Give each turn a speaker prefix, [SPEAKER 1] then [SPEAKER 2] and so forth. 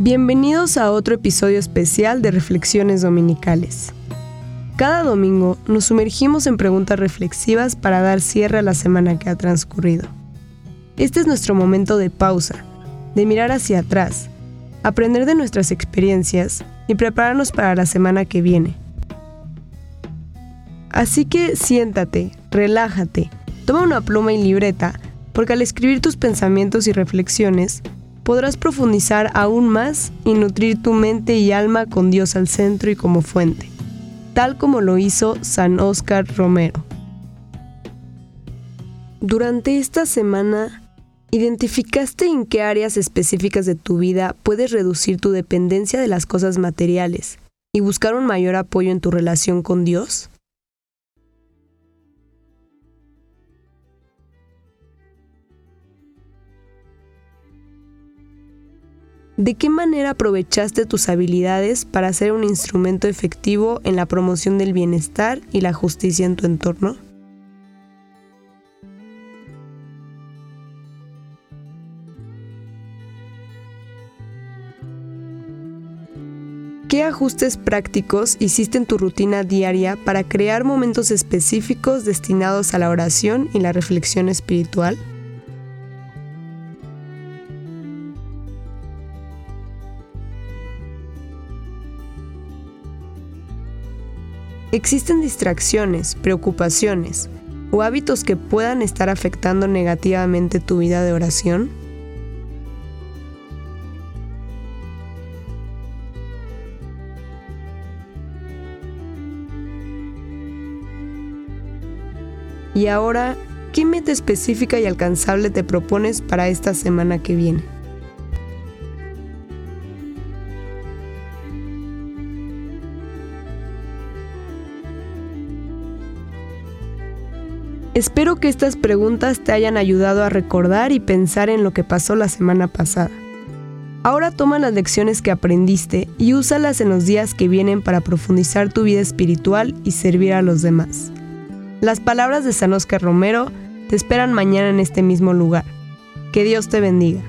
[SPEAKER 1] Bienvenidos a otro episodio especial de Reflexiones Dominicales. Cada domingo nos sumergimos en preguntas reflexivas para dar cierre a la semana que ha transcurrido. Este es nuestro momento de pausa, de mirar hacia atrás, aprender de nuestras experiencias y prepararnos para la semana que viene. Así que siéntate, relájate, toma una pluma y libreta, porque al escribir tus pensamientos y reflexiones, podrás profundizar aún más y nutrir tu mente y alma con Dios al centro y como fuente, tal como lo hizo San Óscar Romero. Durante esta semana, ¿identificaste en qué áreas específicas de tu vida puedes reducir tu dependencia de las cosas materiales y buscar un mayor apoyo en tu relación con Dios? ¿De qué manera aprovechaste tus habilidades para ser un instrumento efectivo en la promoción del bienestar y la justicia en tu entorno? ¿Qué ajustes prácticos hiciste en tu rutina diaria para crear momentos específicos destinados a la oración y la reflexión espiritual? ¿Existen distracciones, preocupaciones o hábitos que puedan estar afectando negativamente tu vida de oración? Y ahora, ¿qué meta específica y alcanzable te propones para esta semana que viene? Espero que estas preguntas te hayan ayudado a recordar y pensar en lo que pasó la semana pasada. Ahora toma las lecciones que aprendiste y úsalas en los días que vienen para profundizar tu vida espiritual y servir a los demás. Las palabras de San Oscar Romero te esperan mañana en este mismo lugar. Que Dios te bendiga.